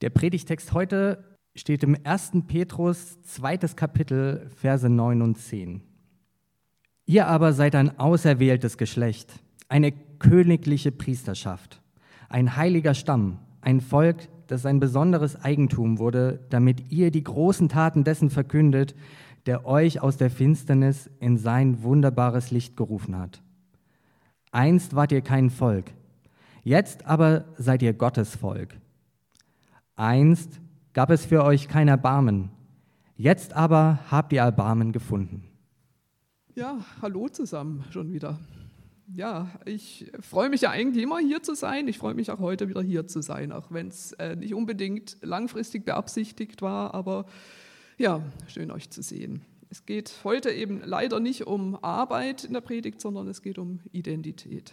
Der Predigtext heute steht im 1. Petrus, zweites Kapitel, Verse 9 und 10. Ihr aber seid ein auserwähltes Geschlecht, eine königliche Priesterschaft, ein heiliger Stamm, ein Volk, das ein besonderes Eigentum wurde, damit ihr die großen Taten dessen verkündet, der euch aus der Finsternis in sein wunderbares Licht gerufen hat. Einst wart ihr kein Volk, jetzt aber seid ihr Gottes Volk. Einst gab es für euch kein Erbarmen, jetzt aber habt ihr Erbarmen gefunden. Ja, hallo zusammen schon wieder. Ja, ich freue mich ja eigentlich immer hier zu sein. Ich freue mich auch heute wieder hier zu sein, auch wenn es äh, nicht unbedingt langfristig beabsichtigt war, aber ja, schön euch zu sehen. Es geht heute eben leider nicht um Arbeit in der Predigt, sondern es geht um Identität.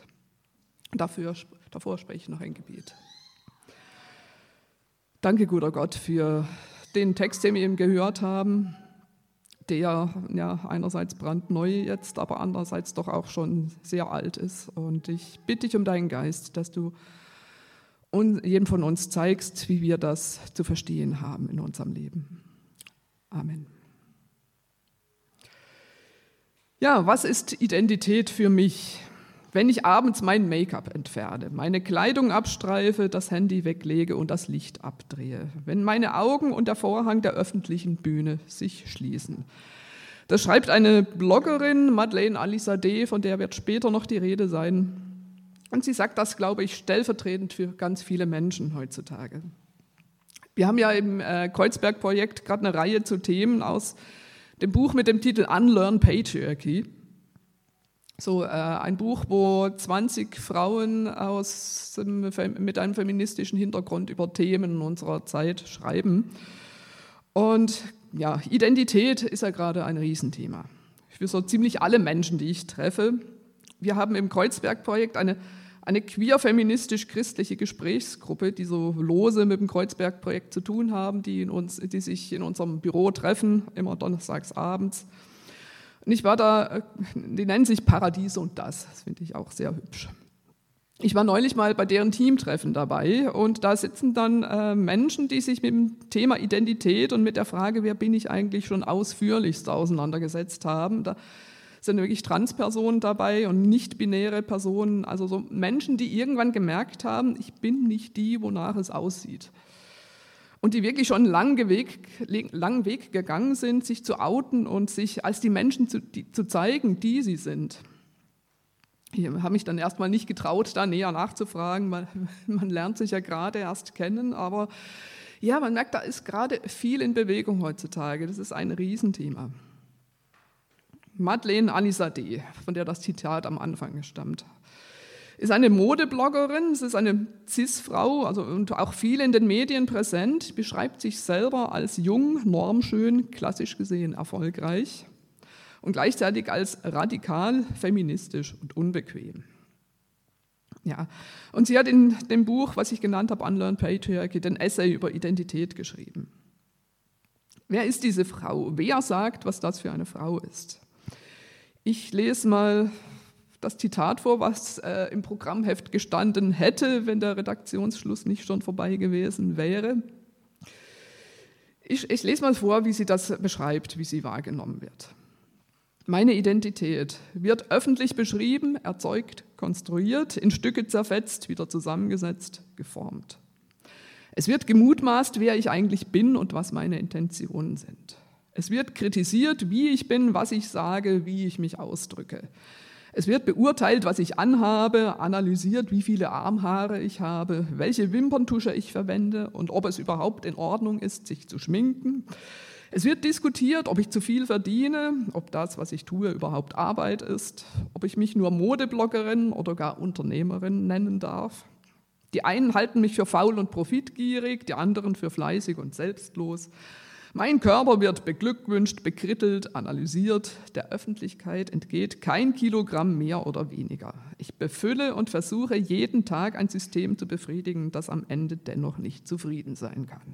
Dafür, davor spreche ich noch ein Gebet. Danke, guter Gott, für den Text, den wir eben gehört haben, der ja einerseits brandneu jetzt, aber andererseits doch auch schon sehr alt ist. Und ich bitte dich um deinen Geist, dass du jedem von uns zeigst, wie wir das zu verstehen haben in unserem Leben. Amen. Ja, was ist Identität für mich? Wenn ich abends mein Make-up entferne, meine Kleidung abstreife, das Handy weglege und das Licht abdrehe, wenn meine Augen und der Vorhang der öffentlichen Bühne sich schließen. Das schreibt eine Bloggerin, Madeleine Alizadeh, von der wird später noch die Rede sein. Und sie sagt das, glaube ich, stellvertretend für ganz viele Menschen heutzutage. Wir haben ja im äh, Kreuzberg-Projekt gerade eine Reihe zu Themen aus dem Buch mit dem Titel Unlearn Patriarchy. So äh, ein Buch, wo 20 Frauen aus mit einem feministischen Hintergrund über Themen unserer Zeit schreiben. Und ja, Identität ist ja gerade ein Riesenthema. Für so ziemlich alle Menschen, die ich treffe. Wir haben im Kreuzberg-Projekt eine eine queer-feministisch-christliche Gesprächsgruppe, die so lose mit dem Kreuzberg-Projekt zu tun haben, die, in uns, die sich in unserem Büro treffen, immer donnerstags abends. Ich war da, die nennen sich Paradies und das, das finde ich auch sehr hübsch. Ich war neulich mal bei deren Teamtreffen dabei und da sitzen dann äh, Menschen, die sich mit dem Thema Identität und mit der Frage, wer bin ich eigentlich schon ausführlichst auseinandergesetzt haben. Da sind wirklich Transpersonen dabei und nicht-binäre Personen, also so Menschen, die irgendwann gemerkt haben, ich bin nicht die, wonach es aussieht. Und die wirklich schon einen langen Weg, langen Weg gegangen sind, sich zu outen und sich als die Menschen zu, die, zu zeigen, die sie sind. Ich habe mich dann erstmal nicht getraut, da näher nachzufragen, weil man lernt sich ja gerade erst kennen, aber ja, man merkt, da ist gerade viel in Bewegung heutzutage. Das ist ein Riesenthema. Madeleine Alizadeh, von der das Zitat am Anfang stammt, ist eine Modebloggerin, sie ist eine Cis-Frau also, und auch viel in den Medien präsent, beschreibt sich selber als jung, normschön, klassisch gesehen erfolgreich und gleichzeitig als radikal, feministisch und unbequem. Ja, und sie hat in dem Buch, was ich genannt habe, Unlearn Patriarchy, den Essay über Identität geschrieben. Wer ist diese Frau? Wer sagt, was das für eine Frau ist? Ich lese mal das Zitat vor, was äh, im Programmheft gestanden hätte, wenn der Redaktionsschluss nicht schon vorbei gewesen wäre. Ich, ich lese mal vor, wie sie das beschreibt, wie sie wahrgenommen wird. Meine Identität wird öffentlich beschrieben, erzeugt, konstruiert, in Stücke zerfetzt, wieder zusammengesetzt, geformt. Es wird gemutmaßt, wer ich eigentlich bin und was meine Intentionen sind. Es wird kritisiert, wie ich bin, was ich sage, wie ich mich ausdrücke. Es wird beurteilt, was ich anhabe, analysiert, wie viele Armhaare ich habe, welche Wimperntusche ich verwende und ob es überhaupt in Ordnung ist, sich zu schminken. Es wird diskutiert, ob ich zu viel verdiene, ob das, was ich tue, überhaupt Arbeit ist, ob ich mich nur Modebloggerin oder gar Unternehmerin nennen darf. Die einen halten mich für faul und profitgierig, die anderen für fleißig und selbstlos. Mein Körper wird beglückwünscht, bekrittelt, analysiert. Der Öffentlichkeit entgeht kein Kilogramm mehr oder weniger. Ich befülle und versuche jeden Tag ein System zu befriedigen, das am Ende dennoch nicht zufrieden sein kann.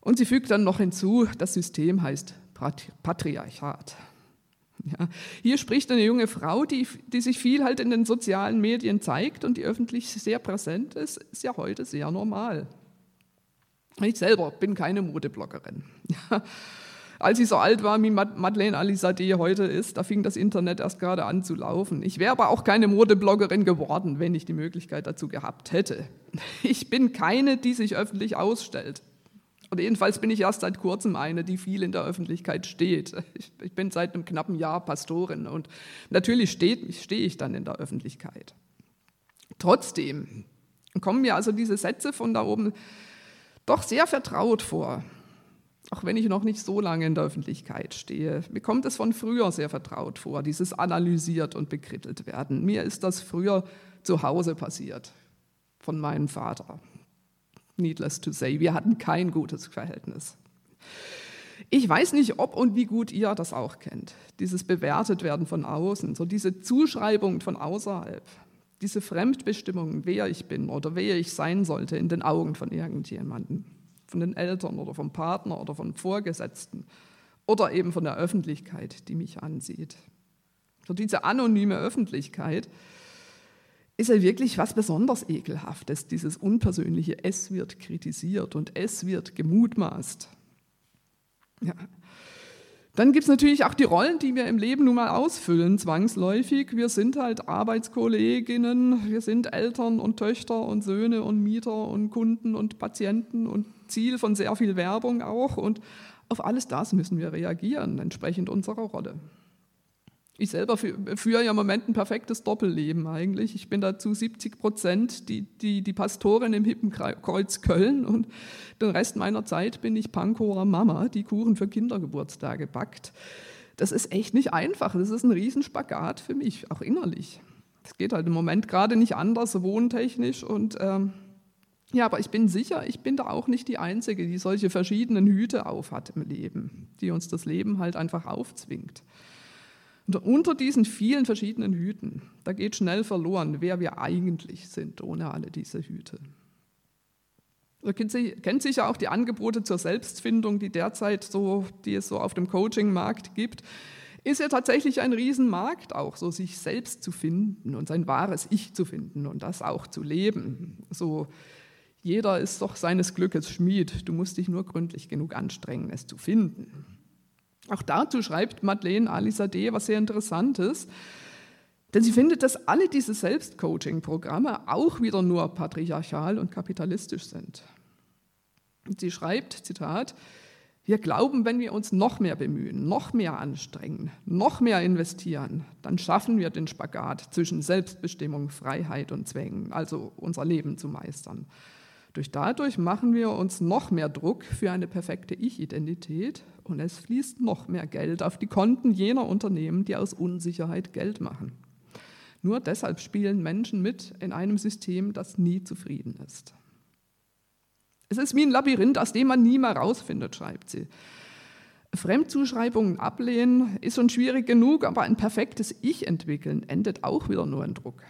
Und sie fügt dann noch hinzu, das System heißt Patriarchat. Ja, hier spricht eine junge Frau, die, die sich viel halt in den sozialen Medien zeigt und die öffentlich sehr präsent ist, ist ja heute sehr normal. Ich selber bin keine Modebloggerin. Als ich so alt war, wie Madeleine Alizadeh heute ist, da fing das Internet erst gerade an zu laufen. Ich wäre aber auch keine Modebloggerin geworden, wenn ich die Möglichkeit dazu gehabt hätte. Ich bin keine, die sich öffentlich ausstellt. Oder jedenfalls bin ich erst seit kurzem eine, die viel in der Öffentlichkeit steht. Ich, ich bin seit einem knappen Jahr Pastorin und natürlich stehe ich dann in der Öffentlichkeit. Trotzdem kommen mir also diese Sätze von da oben doch sehr vertraut vor, auch wenn ich noch nicht so lange in der Öffentlichkeit stehe. Mir kommt es von früher sehr vertraut vor, dieses analysiert und bekrittelt werden. Mir ist das früher zu Hause passiert, von meinem Vater needless to say. Wir hatten kein gutes Verhältnis. Ich weiß nicht, ob und wie gut ihr das auch kennt. Dieses bewertet werden von außen, so diese Zuschreibung von außerhalb, diese Fremdbestimmung, wer ich bin oder wer ich sein sollte in den Augen von irgendjemandem, von den Eltern oder vom Partner oder von Vorgesetzten oder eben von der Öffentlichkeit, die mich ansieht. So diese anonyme Öffentlichkeit, ist ja wirklich was besonders Ekelhaftes, dieses unpersönliche Es wird kritisiert und es wird gemutmaßt. Ja. Dann gibt es natürlich auch die Rollen, die wir im Leben nun mal ausfüllen, zwangsläufig. Wir sind halt Arbeitskolleginnen, wir sind Eltern und Töchter und Söhne und Mieter und Kunden und Patienten und Ziel von sehr viel Werbung auch. Und auf alles das müssen wir reagieren, entsprechend unserer Rolle. Ich selber führe ja im Moment ein perfektes Doppelleben eigentlich. Ich bin dazu 70 Prozent die, die, die Pastorin im Hippenkreuz Köln und den Rest meiner Zeit bin ich Pankower Mama, die Kuchen für Kindergeburtstage backt. Das ist echt nicht einfach. Das ist ein Riesenspagat für mich, auch innerlich. Das geht halt im Moment gerade nicht anders, wohntechnisch und ähm, ja, aber ich bin sicher, ich bin da auch nicht die Einzige, die solche verschiedenen Hüte aufhat im Leben, die uns das Leben halt einfach aufzwingt. Und unter diesen vielen verschiedenen Hüten, da geht schnell verloren, wer wir eigentlich sind ohne alle diese Hüte. Da kennt sich ja auch die Angebote zur Selbstfindung, die derzeit so, die es so auf dem Coaching-Markt gibt, ist ja tatsächlich ein Riesenmarkt auch, so sich selbst zu finden und sein wahres Ich zu finden und das auch zu leben. So, jeder ist doch seines Glückes Schmied. Du musst dich nur gründlich genug anstrengen, es zu finden. Auch dazu schreibt Madeleine Alizadeh was sehr Interessantes. Denn sie findet, dass alle diese Selbstcoaching-Programme auch wieder nur patriarchal und kapitalistisch sind. Und sie schreibt, Zitat, wir glauben, wenn wir uns noch mehr bemühen, noch mehr anstrengen, noch mehr investieren, dann schaffen wir den Spagat zwischen Selbstbestimmung, Freiheit und Zwängen, also unser Leben zu meistern. Durch dadurch machen wir uns noch mehr Druck für eine perfekte Ich-Identität und es fließt noch mehr Geld auf die Konten jener Unternehmen, die aus Unsicherheit Geld machen. Nur deshalb spielen Menschen mit in einem System, das nie zufrieden ist. Es ist wie ein Labyrinth, aus dem man nie mehr rausfindet, schreibt sie. Fremdzuschreibungen ablehnen ist schon schwierig genug, aber ein perfektes Ich entwickeln endet auch wieder nur in Druck.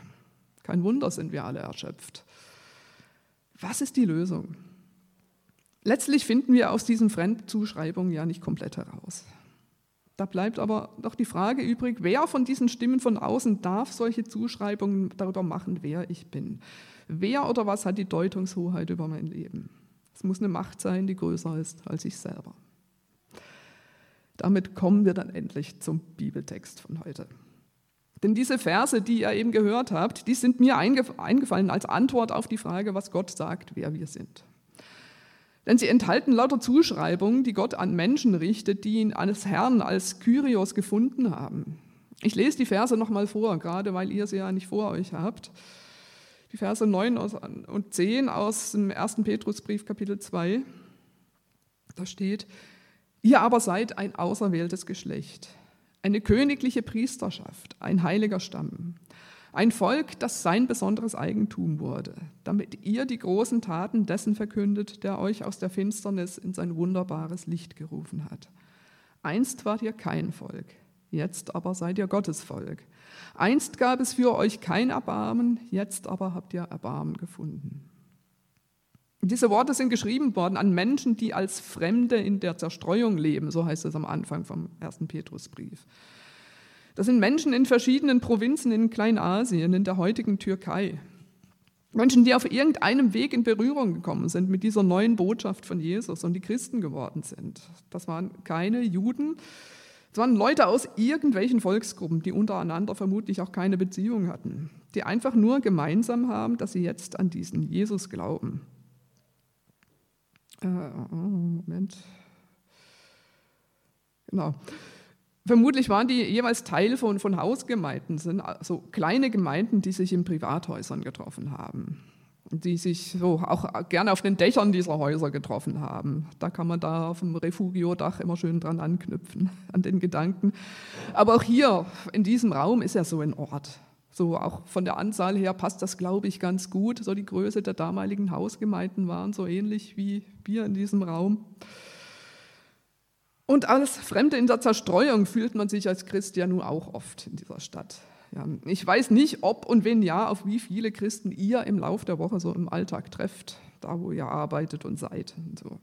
Kein Wunder sind wir alle erschöpft. Was ist die Lösung? Letztlich finden wir aus diesen Fremdzuschreibungen ja nicht komplett heraus. Da bleibt aber doch die Frage übrig, wer von diesen Stimmen von außen darf solche Zuschreibungen darüber machen, wer ich bin? Wer oder was hat die Deutungshoheit über mein Leben? Es muss eine Macht sein, die größer ist als ich selber. Damit kommen wir dann endlich zum Bibeltext von heute. Denn diese Verse, die ihr eben gehört habt, die sind mir eingefallen als Antwort auf die Frage, was Gott sagt, wer wir sind. Denn sie enthalten lauter Zuschreibungen, die Gott an Menschen richtet, die ihn als Herrn, als Kyrios gefunden haben. Ich lese die Verse nochmal vor, gerade weil ihr sie ja nicht vor euch habt. Die Verse 9 und 10 aus dem 1. Petrusbrief, Kapitel 2. Da steht, ihr aber seid ein auserwähltes Geschlecht eine königliche Priesterschaft, ein heiliger Stamm, ein Volk, das sein besonderes Eigentum wurde, damit ihr die großen Taten dessen verkündet, der euch aus der Finsternis in sein wunderbares Licht gerufen hat. Einst wart ihr kein Volk, jetzt aber seid ihr Gottes Volk. Einst gab es für euch kein Erbarmen, jetzt aber habt ihr Erbarmen gefunden. Diese Worte sind geschrieben worden an Menschen, die als Fremde in der Zerstreuung leben, so heißt es am Anfang vom ersten Petrusbrief. Das sind Menschen in verschiedenen Provinzen in Kleinasien, in der heutigen Türkei. Menschen, die auf irgendeinem Weg in Berührung gekommen sind mit dieser neuen Botschaft von Jesus und die Christen geworden sind. Das waren keine Juden, es waren Leute aus irgendwelchen Volksgruppen, die untereinander vermutlich auch keine Beziehung hatten, die einfach nur gemeinsam haben, dass sie jetzt an diesen Jesus glauben. Äh, Moment. Genau. Vermutlich waren die jeweils Teil von, von Hausgemeinden, sind also kleine Gemeinden, die sich in Privathäusern getroffen haben, die sich so auch gerne auf den Dächern dieser Häuser getroffen haben. Da kann man da auf dem Refugio-Dach immer schön dran anknüpfen, an den Gedanken. Aber auch hier in diesem Raum ist ja so ein Ort. So auch von der Anzahl her passt das, glaube ich, ganz gut. So die Größe der damaligen Hausgemeinden waren so ähnlich wie wir in diesem Raum. Und als Fremde in der Zerstreuung fühlt man sich als Christ ja nun auch oft in dieser Stadt. Ja, ich weiß nicht, ob und wenn ja, auf wie viele Christen ihr im Laufe der Woche so im Alltag trefft, da wo ihr arbeitet und seid. Und so.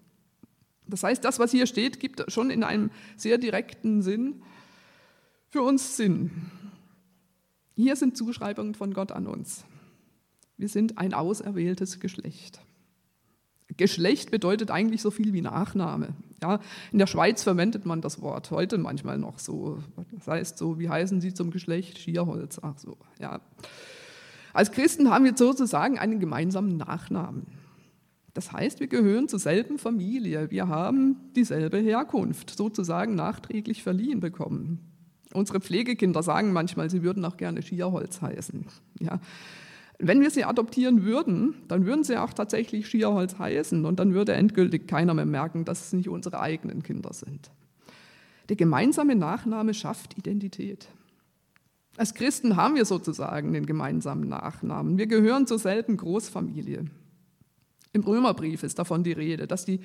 Das heißt, das, was hier steht, gibt schon in einem sehr direkten Sinn für uns Sinn. Hier sind Zuschreibungen von Gott an uns. Wir sind ein auserwähltes Geschlecht. Geschlecht bedeutet eigentlich so viel wie Nachname. Ja, in der Schweiz verwendet man das Wort heute manchmal noch so. Das heißt so, wie heißen Sie zum Geschlecht? Schierholz. Ach so, ja. Als Christen haben wir sozusagen einen gemeinsamen Nachnamen. Das heißt, wir gehören zur selben Familie. Wir haben dieselbe Herkunft sozusagen nachträglich verliehen bekommen. Unsere Pflegekinder sagen manchmal, sie würden auch gerne Schierholz heißen. Ja, wenn wir sie adoptieren würden, dann würden sie auch tatsächlich Schierholz heißen und dann würde endgültig keiner mehr merken, dass es nicht unsere eigenen Kinder sind. Der gemeinsame Nachname schafft Identität. Als Christen haben wir sozusagen den gemeinsamen Nachnamen. Wir gehören zur selben Großfamilie. Im Römerbrief ist davon die Rede, dass die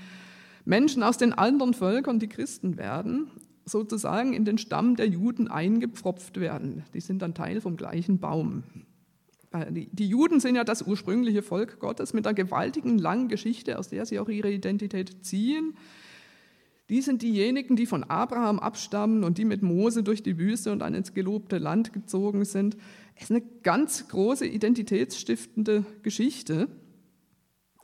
Menschen aus den anderen Völkern, die Christen werden, sozusagen in den Stamm der Juden eingepfropft werden. Die sind dann Teil vom gleichen Baum. Äh, die Juden sind ja das ursprüngliche Volk Gottes mit einer gewaltigen langen Geschichte, aus der sie auch ihre Identität ziehen. Die sind diejenigen, die von Abraham abstammen und die mit Mose durch die Wüste und dann ins gelobte Land gezogen sind. Es ist eine ganz große identitätsstiftende Geschichte.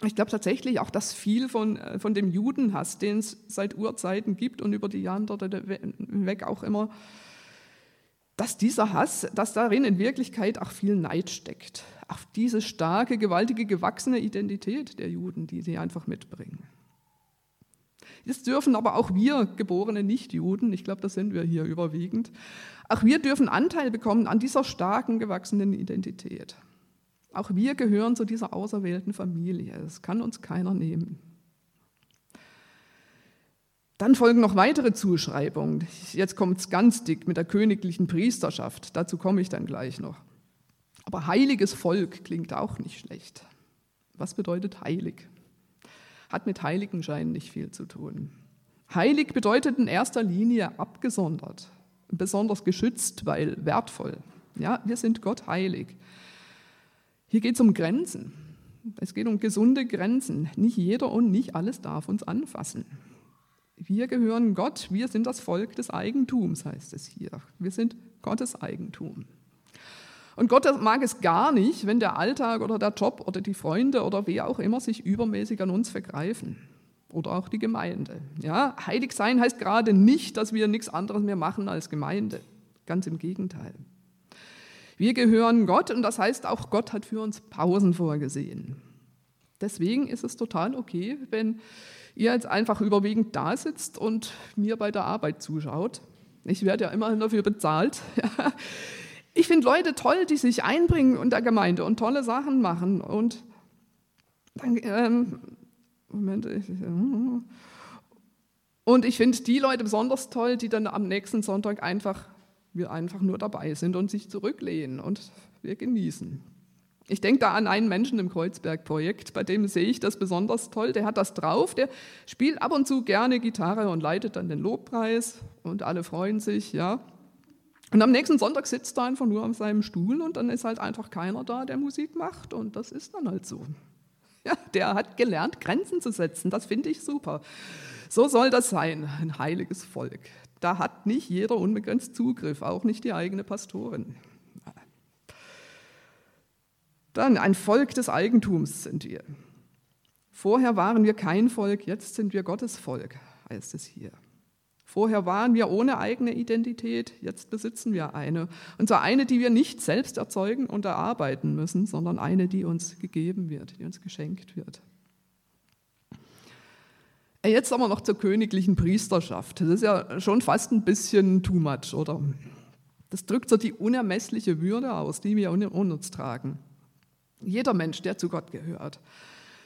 Ich glaube tatsächlich auch, dass viel von, äh, von dem Judenhass, den es seit Urzeiten gibt und über die Jahrhunderte weg auch immer dass dieser Hass, dass darin in Wirklichkeit auch viel Neid steckt. Auf diese starke, gewaltige, gewachsene Identität der Juden, die sie einfach mitbringen. Jetzt dürfen aber auch wir geborene Nichtjuden, ich glaube, das sind wir hier überwiegend, auch wir dürfen Anteil bekommen an dieser starken, gewachsenen Identität. Auch wir gehören zu dieser auserwählten Familie. Das kann uns keiner nehmen. Dann folgen noch weitere Zuschreibungen. Jetzt kommt es ganz dick mit der königlichen Priesterschaft. Dazu komme ich dann gleich noch. Aber heiliges Volk klingt auch nicht schlecht. Was bedeutet heilig? Hat mit Heiligenschein nicht viel zu tun. Heilig bedeutet in erster Linie abgesondert, besonders geschützt, weil wertvoll. Ja, wir sind Gott heilig. Hier geht es um Grenzen. Es geht um gesunde Grenzen. Nicht jeder und nicht alles darf uns anfassen. Wir gehören Gott, wir sind das Volk des Eigentums, heißt es hier. Wir sind Gottes Eigentum. Und Gott mag es gar nicht, wenn der Alltag oder der Job oder die Freunde oder wer auch immer sich übermäßig an uns vergreifen. Oder auch die Gemeinde. Ja, heilig sein heißt gerade nicht, dass wir nichts anderes mehr machen als Gemeinde. Ganz im Gegenteil. Wir gehören Gott und das heißt auch Gott hat für uns Pausen vorgesehen. Deswegen ist es total okay, wenn ihr jetzt einfach überwiegend da sitzt und mir bei der Arbeit zuschaut. Ich werde ja immerhin dafür bezahlt. Ich finde Leute toll, die sich einbringen in der Gemeinde und tolle Sachen machen. Und dann, ähm, Moment, ich, und ich finde die Leute besonders toll, die dann am nächsten Sonntag einfach, wir einfach nur dabei sind und sich zurücklehnen und wir genießen. Ich denke da an einen Menschen im Kreuzberg-Projekt, bei dem sehe ich das besonders toll. Der hat das drauf, der spielt ab und zu gerne Gitarre und leitet dann den Lobpreis und alle freuen sich, ja. Und am nächsten Sonntag sitzt er einfach nur auf seinem Stuhl und dann ist halt einfach keiner da, der Musik macht und das ist dann halt so. Ja, der hat gelernt, Grenzen zu setzen, das finde ich super. So soll das sein, ein heiliges Volk. Da hat nicht jeder unbegrenzt Zugriff, auch nicht die eigene Pastorin. Dann ein Volk des Eigentums sind wir. Vorher waren wir kein Volk, jetzt sind wir Gottes Volk, heißt es hier. Vorher waren wir ohne eigene Identität, jetzt besitzen wir eine. Und zwar eine, die wir nicht selbst erzeugen und erarbeiten müssen, sondern eine, die uns gegeben wird, die uns geschenkt wird. Jetzt aber noch zur königlichen Priesterschaft. Das ist ja schon fast ein bisschen too much, oder? Das drückt so die unermessliche Würde aus, die wir in uns tragen. Jeder Mensch, der zu Gott gehört.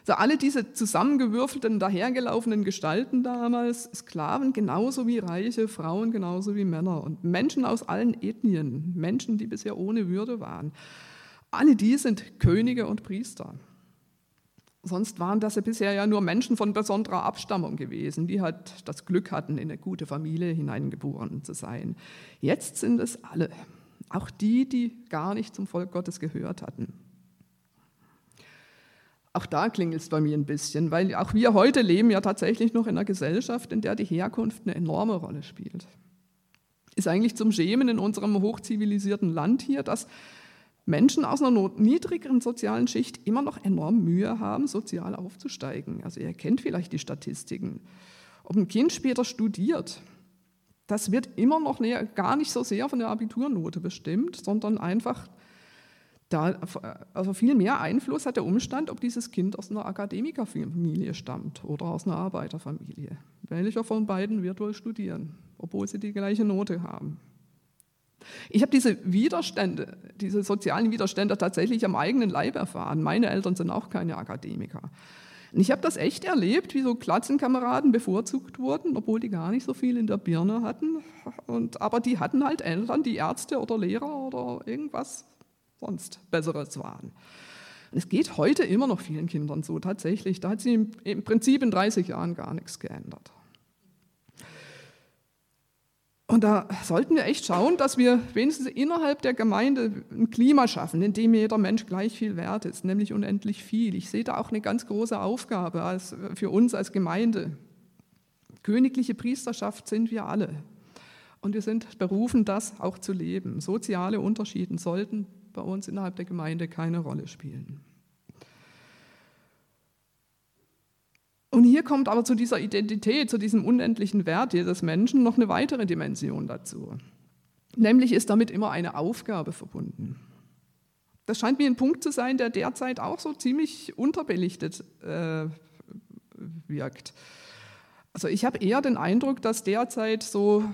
Also alle diese zusammengewürfelten, dahergelaufenen Gestalten damals, Sklaven genauso wie Reiche, Frauen genauso wie Männer und Menschen aus allen Ethnien, Menschen, die bisher ohne Würde waren. Alle die sind Könige und Priester. Sonst waren das ja bisher ja nur Menschen von besonderer Abstammung gewesen, die halt das Glück hatten, in eine gute Familie hineingeboren zu sein. Jetzt sind es alle, auch die, die gar nicht zum Volk Gottes gehört hatten. Auch da klingelt es bei mir ein bisschen, weil auch wir heute leben ja tatsächlich noch in einer Gesellschaft, in der die Herkunft eine enorme Rolle spielt. Ist eigentlich zum Schämen in unserem hochzivilisierten Land hier, dass Menschen aus einer niedrigeren sozialen Schicht immer noch enorm Mühe haben, sozial aufzusteigen. Also ihr kennt vielleicht die Statistiken. Ob ein Kind später studiert, das wird immer noch gar nicht so sehr von der Abiturnote bestimmt, sondern einfach da, also viel mehr Einfluss hat der Umstand, ob dieses Kind aus einer Akademikerfamilie stammt oder aus einer Arbeiterfamilie. Welcher von beiden wird wohl studieren, obwohl sie die gleiche Note haben? Ich habe diese Widerstände, diese sozialen Widerstände tatsächlich am eigenen Leib erfahren. Meine Eltern sind auch keine Akademiker. Und ich habe das echt erlebt, wie so Klassenkameraden bevorzugt wurden, obwohl die gar nicht so viel in der Birne hatten. Und, aber die hatten halt Eltern, die Ärzte oder Lehrer oder irgendwas sonst Besseres waren. Es geht heute immer noch vielen Kindern so, tatsächlich. Da hat sich im Prinzip in 30 Jahren gar nichts geändert. Und da sollten wir echt schauen, dass wir wenigstens innerhalb der Gemeinde ein Klima schaffen, in dem jeder Mensch gleich viel wert ist, nämlich unendlich viel. Ich sehe da auch eine ganz große Aufgabe als, für uns als Gemeinde. Königliche Priesterschaft sind wir alle. Und wir sind berufen, das auch zu leben. Soziale Unterschiede sollten bei uns innerhalb der Gemeinde keine Rolle spielen. Und hier kommt aber zu dieser Identität, zu diesem unendlichen Wert jedes Menschen noch eine weitere Dimension dazu. Nämlich ist damit immer eine Aufgabe verbunden. Das scheint mir ein Punkt zu sein, der derzeit auch so ziemlich unterbelichtet äh, wirkt. Also ich habe eher den Eindruck, dass derzeit so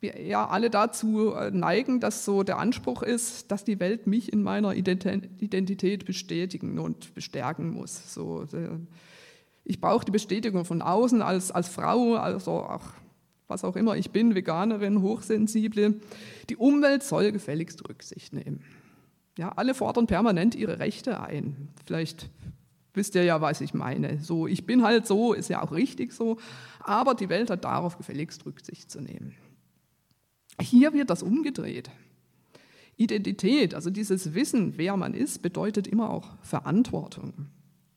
wir ja alle dazu äh, neigen, dass so der Anspruch ist, dass die Welt mich in meiner Identität bestätigen und bestärken muss. So, ich brauche die Bestätigung von außen als, als Frau, also auch was auch immer ich bin, Veganerin, Hochsensible. Die Umwelt soll gefälligst Rücksicht nehmen. Ja, alle fordern permanent ihre Rechte ein. Vielleicht wisst ihr ja, was ich meine. So, ich bin halt so, ist ja auch richtig so, aber die Welt hat darauf gefälligst Rücksicht zu nehmen. Hier wird das umgedreht. Identität, also dieses Wissen, wer man ist, bedeutet immer auch Verantwortung.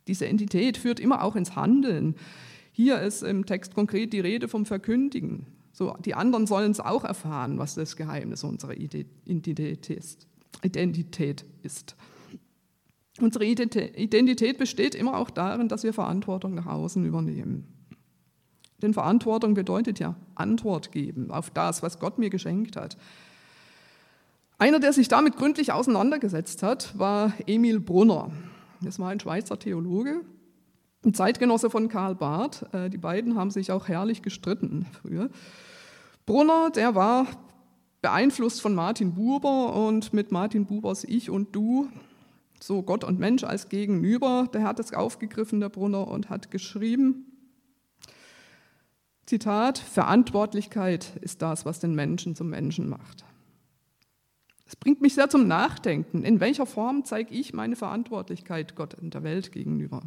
Diese Entität führt immer auch ins Handeln. Hier ist im Text konkret die Rede vom Verkündigen. So, die anderen sollen es auch erfahren, was das Geheimnis unserer Identität ist. Identität ist. Unsere Identität besteht immer auch darin, dass wir Verantwortung nach außen übernehmen. Denn Verantwortung bedeutet ja Antwort geben auf das, was Gott mir geschenkt hat. Einer, der sich damit gründlich auseinandergesetzt hat, war Emil Brunner. Das war ein Schweizer Theologe, ein Zeitgenosse von Karl Barth. Äh, die beiden haben sich auch herrlich gestritten früher. Brunner, der war beeinflusst von Martin Buber und mit Martin Bubers Ich und Du, so Gott und Mensch als Gegenüber, der hat es aufgegriffen, der Brunner, und hat geschrieben, Zitat, Verantwortlichkeit ist das, was den Menschen zum Menschen macht. Es bringt mich sehr zum Nachdenken. In welcher Form zeige ich meine Verantwortlichkeit Gott und der Welt gegenüber?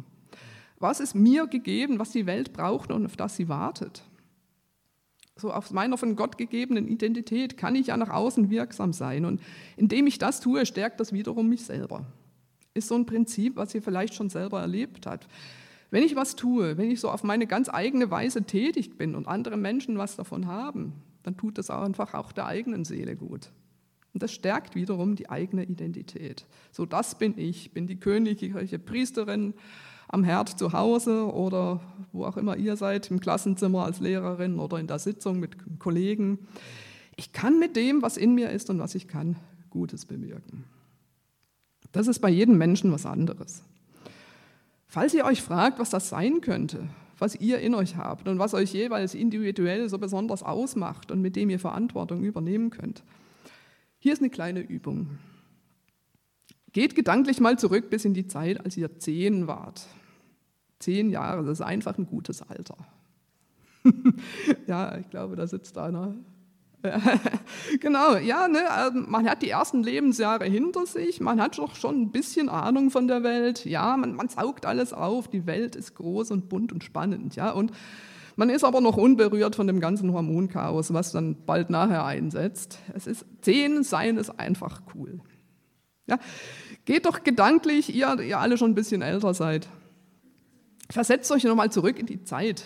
Was ist mir gegeben, was die Welt braucht und auf das sie wartet? So auf meiner von Gott gegebenen Identität kann ich ja nach außen wirksam sein. Und indem ich das tue, stärkt das wiederum mich selber. Ist so ein Prinzip, was ihr vielleicht schon selber erlebt habt. Wenn ich was tue, wenn ich so auf meine ganz eigene Weise tätig bin und andere Menschen was davon haben, dann tut das auch einfach auch der eigenen Seele gut. Und das stärkt wiederum die eigene Identität. So, das bin ich, bin die königliche Priesterin am Herd zu Hause oder wo auch immer ihr seid, im Klassenzimmer als Lehrerin oder in der Sitzung mit Kollegen. Ich kann mit dem, was in mir ist und was ich kann, Gutes bewirken. Das ist bei jedem Menschen was anderes. Falls ihr euch fragt, was das sein könnte, was ihr in euch habt und was euch jeweils individuell so besonders ausmacht und mit dem ihr Verantwortung übernehmen könnt, hier ist eine kleine Übung. Geht gedanklich mal zurück bis in die Zeit, als ihr zehn wart. Zehn Jahre, das ist einfach ein gutes Alter. ja, ich glaube, da sitzt einer. genau, ja, ne, also man hat die ersten Lebensjahre hinter sich, man hat doch schon ein bisschen Ahnung von der Welt, ja, man, man saugt alles auf, die Welt ist groß und bunt und spannend, ja, und man ist aber noch unberührt von dem ganzen Hormonchaos, was dann bald nachher einsetzt. Es ist, zehn sein ist einfach cool. Ja, geht doch gedanklich, ihr, ihr alle schon ein bisschen älter seid, versetzt euch nochmal zurück in die Zeit,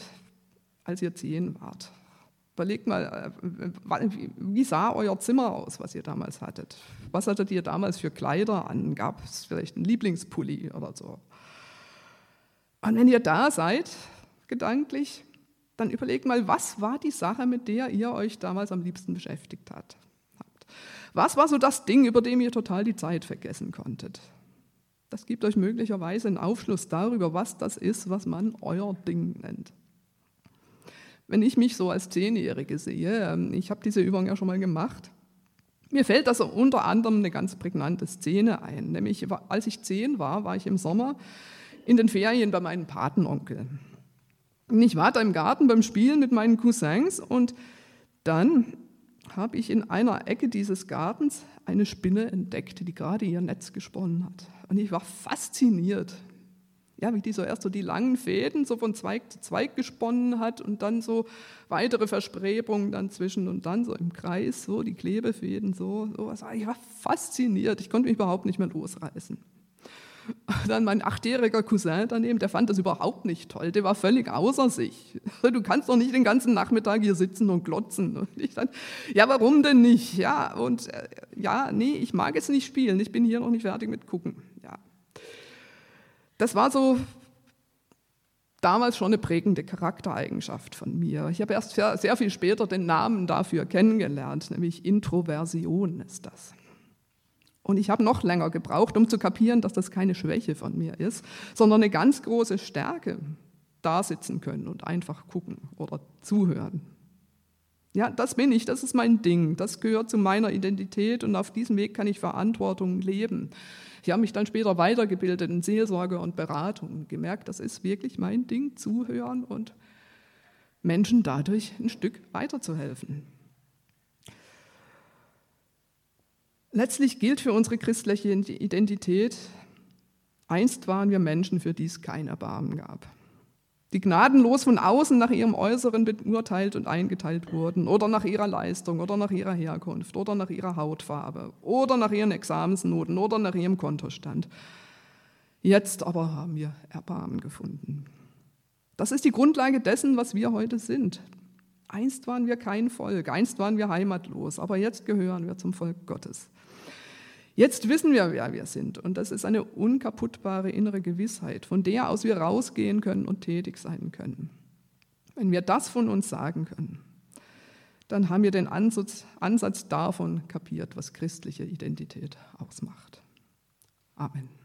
als ihr zehn wart. Überlegt mal, äh, wie sah euer Zimmer aus, was ihr damals hattet? Was hattet ihr damals für Kleider an? Gab es vielleicht einen Lieblingspulli oder so? Und wenn ihr da seid, gedanklich, dann überlegt mal, was war die Sache, mit der ihr euch damals am liebsten beschäftigt habt? Was war so das Ding, über dem ihr total die Zeit vergessen konntet? Das gibt euch möglicherweise einen Aufschluss darüber, was das ist, was man euer Ding nennt. Wenn ich mich so als Zehnjährige sehe, ähm, ich habe diese Übung ja schon mal gemacht, mir fällt also unter anderem eine ganz prägnante Szene ein. Nämlich, als ich zehn war, war ich im Sommer in den Ferien bei meinem Patenonkel. Und ich war da im Garten beim Spielen mit meinen Cousins und dann habe ich in einer Ecke dieses Gartens eine Spinne entdeckt, die gerade ihr Netz gesponnen hat. Und ich war fasziniert ja, wie die so erst so die langen Fäden so von Zweig zu Zweig gesponnen hat und dann so weitere Versprebungen dann zwischen und dann so im Kreis, so die Klebefäden, so, so was. Ich war fasziniert, ich konnte mich überhaupt nicht mehr losreißen. Dann mein achtjähriger Cousin daneben, der fand das überhaupt nicht toll, der war völlig außer sich. Du kannst doch nicht den ganzen Nachmittag hier sitzen und glotzen. Und ich dann, ja, warum denn nicht? Ja, und äh, ja, nee, ich mag es nicht spielen, ich bin hier noch nicht fertig mit gucken. Ja, das war so damals schon eine prägende Charaktereigenschaft von mir. Ich habe erst sehr viel später den Namen dafür kennengelernt, nämlich Introversion ist das. Und ich habe noch länger gebraucht, um zu kapieren, dass das keine Schwäche von mir ist, sondern eine ganz große Stärke, da sitzen können und einfach gucken oder zuhören. Ja, das bin ich, das ist mein Ding, das gehört zu meiner Identität und auf diesem Weg kann ich Verantwortung leben. Ich habe mich dann später weitergebildet in Seelsorge und Beratung und gemerkt, das ist wirklich mein Ding, zuhören und Menschen dadurch ein Stück weiterzuhelfen. Letztlich gilt für unsere christliche Identität, einst waren wir Menschen, für die es kein Erbarmen gab die gnadenlos von außen nach ihrem Äußeren beurteilt und eingeteilt wurden oder nach ihrer Leistung oder nach ihrer Herkunft oder nach ihrer Hautfarbe oder nach ihren Examensnoten oder nach ihrem Kontostand. Jetzt aber haben wir Erbarmen gefunden. Das ist die Grundlage dessen, was wir heute sind. Einst waren wir kein Volk, einst waren wir heimatlos, aber jetzt gehören wir zum Volk Gottes. Jetzt wissen wir, wer wir sind. Und das ist eine unkaputtbare innere Gewissheit, von der aus wir rausgehen können und tätig sein können. Wenn wir das von uns sagen können, dann haben wir den Ansatz, Ansatz davon kapiert, was christliche Identität ausmacht. Amen.